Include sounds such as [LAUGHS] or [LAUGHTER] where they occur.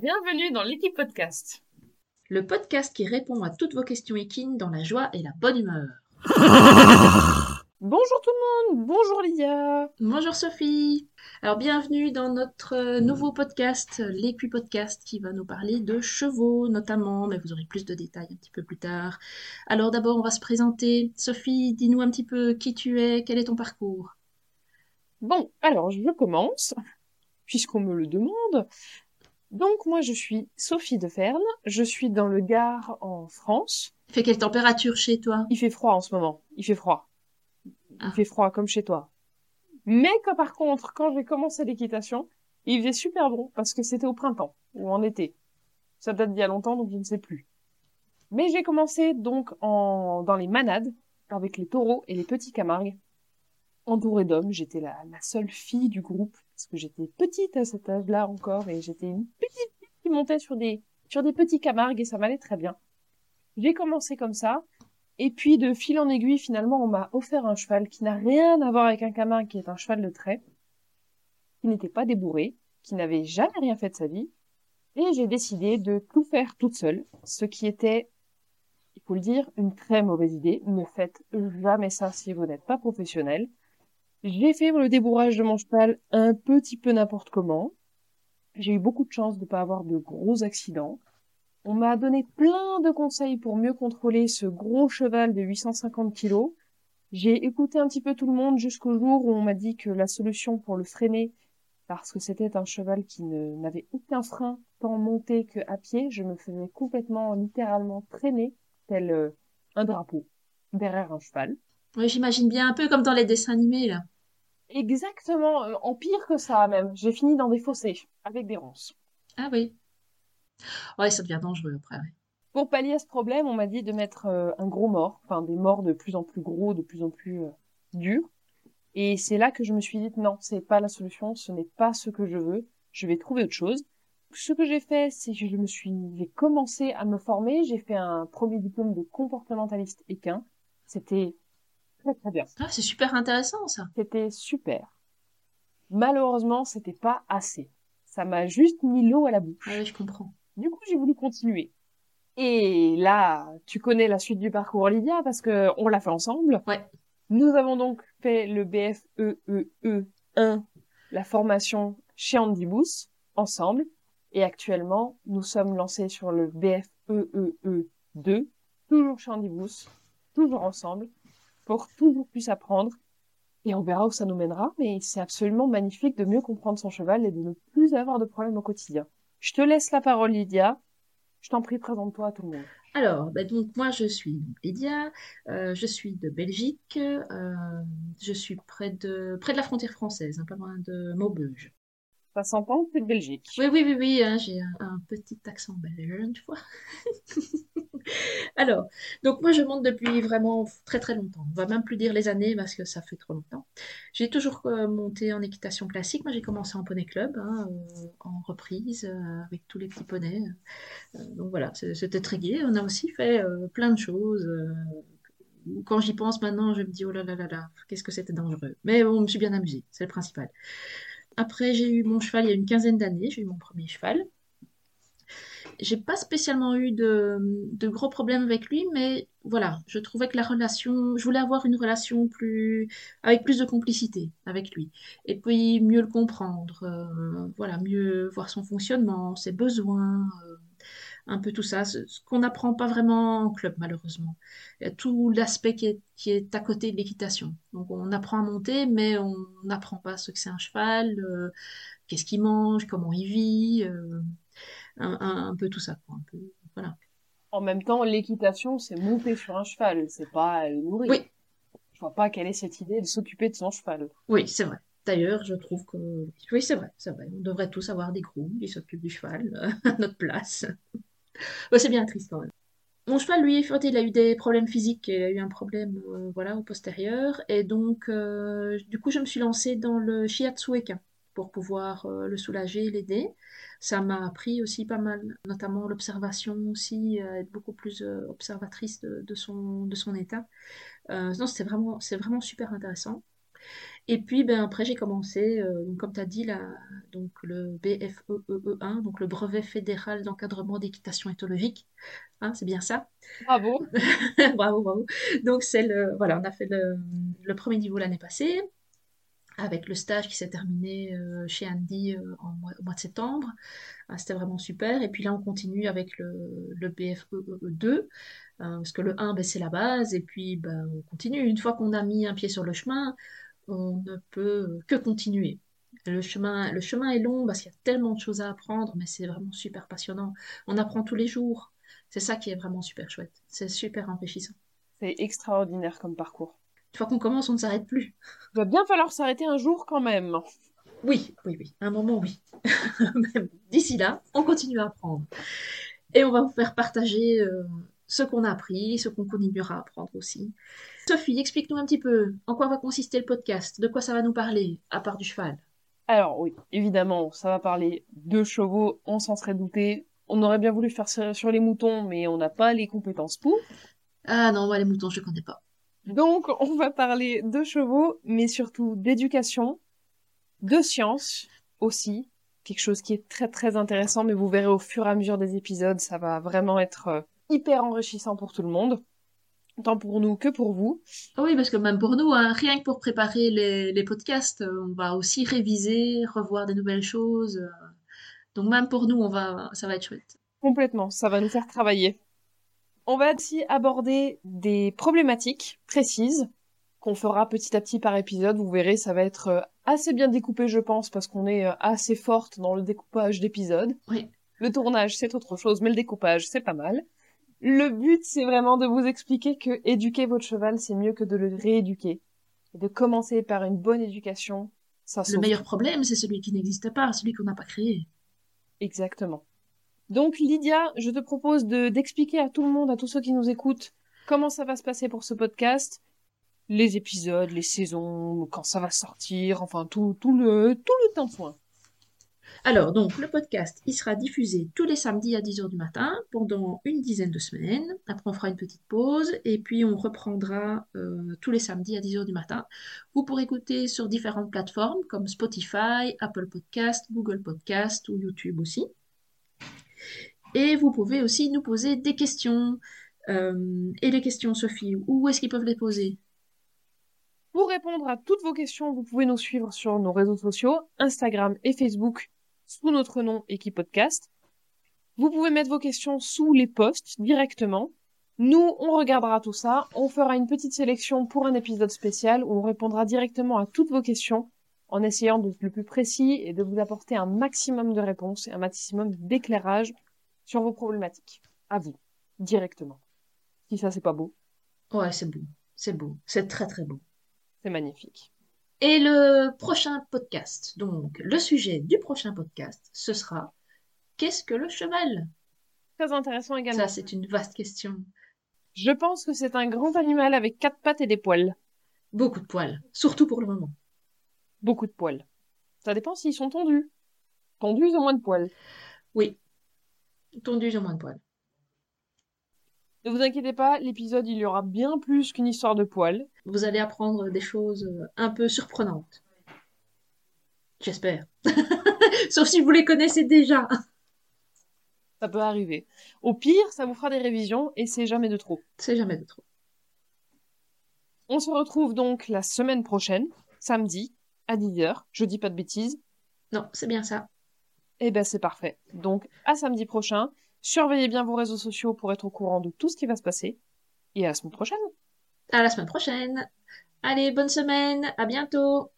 Bienvenue dans l'équipe podcast. Le podcast qui répond à toutes vos questions équines dans la joie et la bonne humeur. Bonjour tout le monde, bonjour Lydia. Bonjour Sophie. Alors bienvenue dans notre euh, nouveau podcast, l'équi podcast, qui va nous parler de chevaux notamment, mais vous aurez plus de détails un petit peu plus tard. Alors d'abord on va se présenter. Sophie, dis-nous un petit peu qui tu es, quel est ton parcours? Bon, alors je commence, puisqu'on me le demande. Donc moi je suis Sophie de Ferne, je suis dans le Gard en France. Il fait quelle température chez toi? Il fait froid en ce moment, il fait froid. Il Ah. fait froid comme chez toi. Mais par contre, quand j'ai commencé l'équitation, il faisait super bon parce que c'était au printemps ou en été. Ça date d'il y a longtemps donc je ne sais plus. Mais j'ai commencé donc en dans les manades avec les taureaux et les petits camargues. Entourée d'hommes, j'étais la, la seule fille du groupe parce que j'étais petite à cet âge-là encore et j'étais une petite fille qui montait sur des sur des petits camargues et ça m'allait très bien. J'ai commencé comme ça et puis de fil en aiguille, finalement, on m'a offert un cheval qui n'a rien à voir avec un camargue, qui est un cheval de trait, qui n'était pas débourré, qui n'avait jamais rien fait de sa vie. Et j'ai décidé de tout faire toute seule, ce qui était, il faut le dire, une très mauvaise idée. Ne faites jamais ça si vous n'êtes pas professionnel. J'ai fait le débourrage de mon cheval un petit peu n'importe comment. J'ai eu beaucoup de chance de ne pas avoir de gros accidents. On m'a donné plein de conseils pour mieux contrôler ce gros cheval de 850 kilos. J'ai écouté un petit peu tout le monde jusqu'au jour où on m'a dit que la solution pour le freiner, parce que c'était un cheval qui n'avait aucun frein tant monté que à pied, je me faisais complètement, littéralement traîner tel euh, un drapeau derrière un cheval. J'imagine bien un peu comme dans les dessins animés là. Exactement, euh, en pire que ça même. J'ai fini dans des fossés avec des ronces. Ah oui. Ouais, ça devient dangereux après. ouais. Pour pallier à ce problème, on m'a dit de mettre euh, un gros mort, enfin des morts de plus en plus gros, de plus en plus euh, durs. Et c'est là que je me suis dit non, c'est pas la solution, ce n'est pas ce que je veux, je vais trouver autre chose. Ce que j'ai fait, c'est que je me suis, j'ai commencé à me former, j'ai fait un premier diplôme de comportementaliste équin. C'était très très bien. Ah, c'est super intéressant ça. C'était super. Malheureusement, c'était pas assez. Ça m'a juste mis l'eau à la bouche. Ah oui, je comprends. Du coup, j'ai voulu continuer. Et là, tu connais la suite du parcours, Lydia, parce que on l'a fait ensemble. Ouais. Nous avons donc fait le BFEEE 1, la formation chez Andy Booth, ensemble. Et actuellement, nous sommes lancés sur le BFEEE 2, toujours chez Andy Booth, toujours ensemble, pour toujours plus apprendre. Et on verra où ça nous mènera, mais c'est absolument magnifique de mieux comprendre son cheval et de ne plus avoir de problèmes au quotidien. Je te laisse la parole, Lydia. Je t'en prie, présente-toi à tout le monde. Alors, bah donc moi je suis Lydia, euh, je suis de Belgique, euh, je suis près de près de la frontière française, un peu loin de Maubeuge. Ça s'entend, c'est de Belgique? Oui, oui, oui, oui, hein, j'ai un, petit accent belge, tu vois. [LAUGHS] Alors, donc moi je monte depuis vraiment très très longtemps. On va même plus dire les années parce que ça fait trop longtemps. J'ai toujours euh, monté en équitation classique. Moi j'ai commencé en poney club, hein, euh, en reprise euh, avec tous les petits poneys. Donc voilà, c'était très gai. On a aussi fait plein de choses. quand j'y pense maintenant, je me dis oh là là là là, qu'est-ce que c'était dangereux. Mais bon, je me suis bien amusée, c'est le principal. Après, j'ai eu mon cheval il y a une quinzaine d'années, j'ai eu mon premier cheval. J'ai pas spécialement eu de, gros problèmes avec lui, mais voilà, je trouvais que la relation, je voulais avoir une relation plus, avec plus de complicité avec lui. Et puis mieux le comprendre, euh, voilà, mieux voir son fonctionnement, ses besoins, euh, un peu tout ça, ce, ce qu'on n'apprend pas vraiment en club, malheureusement. Il y a tout l'aspect qui est, qui est à côté de l'équitation. Donc on apprend à monter, mais on n'apprend pas ce que c'est un cheval, euh, qu'est-ce qu'il mange, comment il vit, euh, un, un- un peu tout ça, quoi, un peu, voilà. En même temps, l'équitation, c'est monter sur un cheval, c'est pas le nourrir. Oui. Je vois pas quelle est cette idée de s'occuper de son cheval. Oui, c'est vrai. D'ailleurs, je trouve que oui, c'est vrai, c'est vrai. On devrait tous avoir des grooms qui s'occupent du cheval euh, [LAUGHS] à notre place. C'est bien triste quand même. Mon cheval, lui, il a eu des problèmes physiques, il a eu un problème euh, voilà, au postérieur, et donc euh, du coup, je me suis lancée dans le shiatsu pour pouvoir euh, le soulager, l'aider. Ça m'a appris aussi pas mal, notamment l'observation aussi, être beaucoup plus observatrice de, son, état. Non, c'était vraiment, c'est vraiment super intéressant. Et puis ben, après, j'ai commencé, euh, donc, comme tu as dit, là, donc, le BFEE1, donc le brevet fédéral d'encadrement d'équitation éthologique. Hein, c'est bien ça? Bravo. [LAUGHS] bravo, bravo. Donc, c'est le, voilà, on a fait le, le premier niveau l'année passée avec le stage qui s'est terminé euh, chez Andy euh, en mois- au mois de septembre. Ah, C'était vraiment super. Et puis là, on continue avec le, le BFE2, euh, parce que le 1, ben, c'est la base. Et puis, ben, on continue. Une fois qu'on a mis un pied sur le chemin, on ne peut que continuer. Le chemin, le chemin est long parce qu'il y a tellement de choses à apprendre, mais c'est vraiment super passionnant. On apprend tous les jours. C'est ça qui est vraiment super chouette. C'est super enrichissant. C'est extraordinaire comme parcours. Une fois qu'on commence, on ne s'arrête plus. Il va bien falloir s'arrêter un jour quand même. Oui, oui, oui. À un moment, oui. [LAUGHS] D'ici là, on continue à apprendre. Et on va vous faire partager euh, ce qu'on a appris, ce qu'on continuera à apprendre aussi. Sophie, explique-nous un petit peu en quoi va consister le podcast, de quoi ça va nous parler, à part du cheval? Alors oui, évidemment, ça va parler de chevaux, on s'en serait douté. On aurait bien voulu faire ça sur les moutons, mais on n'a pas les compétences pour. Ah non, moi les moutons, je ne connais pas. Donc, on va parler de chevaux, mais surtout d'éducation, de science aussi, quelque chose qui est très très intéressant, mais vous verrez au fur et à mesure des épisodes, ça va vraiment être euh, hyper enrichissant pour tout le monde, tant pour nous que pour vous. Ah oui, parce que même pour nous, hein, rien que pour préparer les, les podcasts, euh, on va aussi réviser, revoir des nouvelles choses. euh. Donc même pour nous, on va, ça va être chouette. Complètement, ça va nous faire travailler. On va aussi aborder des problématiques précises qu'on fera petit à petit par épisode. Vous verrez, ça va être euh, assez bien découpé, je pense, parce qu'on est assez forte dans le découpage d'épisodes. Oui. Le tournage, c'est autre chose, mais le découpage, c'est pas mal. Le but, c'est vraiment de vous expliquer que éduquer votre cheval, c'est mieux que de le rééduquer. Et de commencer par une bonne éducation, ça Le meilleur problème, c'est celui qui n'existe pas, celui qu'on n'a pas créé. Exactement. Donc Lydia, je te propose de d'expliquer à tout le monde, à tous ceux qui nous écoutent, comment ça va se passer pour ce podcast, les épisodes, les saisons, quand ça va sortir, enfin tout, tout le tout le temps soin. Alors, donc, le podcast, il sera diffusé tous les samedis à 10h du matin pendant une dizaine de semaines. Après, on fera une petite pause et puis on reprendra euh, tous les samedis à 10h du matin. Vous pourrez écouter sur différentes plateformes comme Spotify, Apple Podcast, Google Podcast ou YouTube aussi. Et vous pouvez aussi nous poser des questions. Euh, et les questions, Sophie, où est-ce qu'ils peuvent les poser? Pour répondre à toutes vos questions, vous pouvez nous suivre sur nos réseaux sociaux, Instagram et Facebook, sous notre nom Équipe Podcast. Vous pouvez mettre vos questions sous les posts directement. Nous, on regardera tout ça, on fera une petite sélection pour un épisode spécial où on répondra directement à toutes vos questions en essayant d'être le plus précis et de vous apporter un maximum de réponses et un maximum d'éclairage sur vos problématiques. À vous, directement. Si ça, c'est pas beau, Ouais, c'est beau. C'est beau. C'est très très beau. c'est magnifique. Et le prochain podcast, donc le sujet du prochain podcast, ce sera Qu'est-ce que le cheval? Très intéressant également. Ça, c'est une vaste question. Je pense que c'est un grand animal avec quatre pattes et des poils. Beaucoup de poils, surtout pour le moment. Beaucoup de poils. Ça dépend s'ils sont tondus. Tondus ou moins de poils. Oui, tondus au moins de poils. Ne vous inquiétez pas, l'épisode il y aura bien plus qu'une histoire de poils. Vous allez apprendre des choses euh, un peu surprenantes. J'espère. [LAUGHS] Sauf si vous les connaissez déjà. Ça peut arriver. Au pire, ça vous fera des révisions et c'est jamais de trop. C'est jamais de trop. On se retrouve donc la semaine prochaine, samedi, à 10h. Je dis pas de bêtises. Non, c'est bien ça. Eh ben c'est parfait. Donc à samedi prochain. Surveillez bien vos réseaux sociaux pour être au courant de tout ce qui va se passer. Et à la semaine prochaine. À la semaine prochaine. Allez, bonne semaine. À bientôt.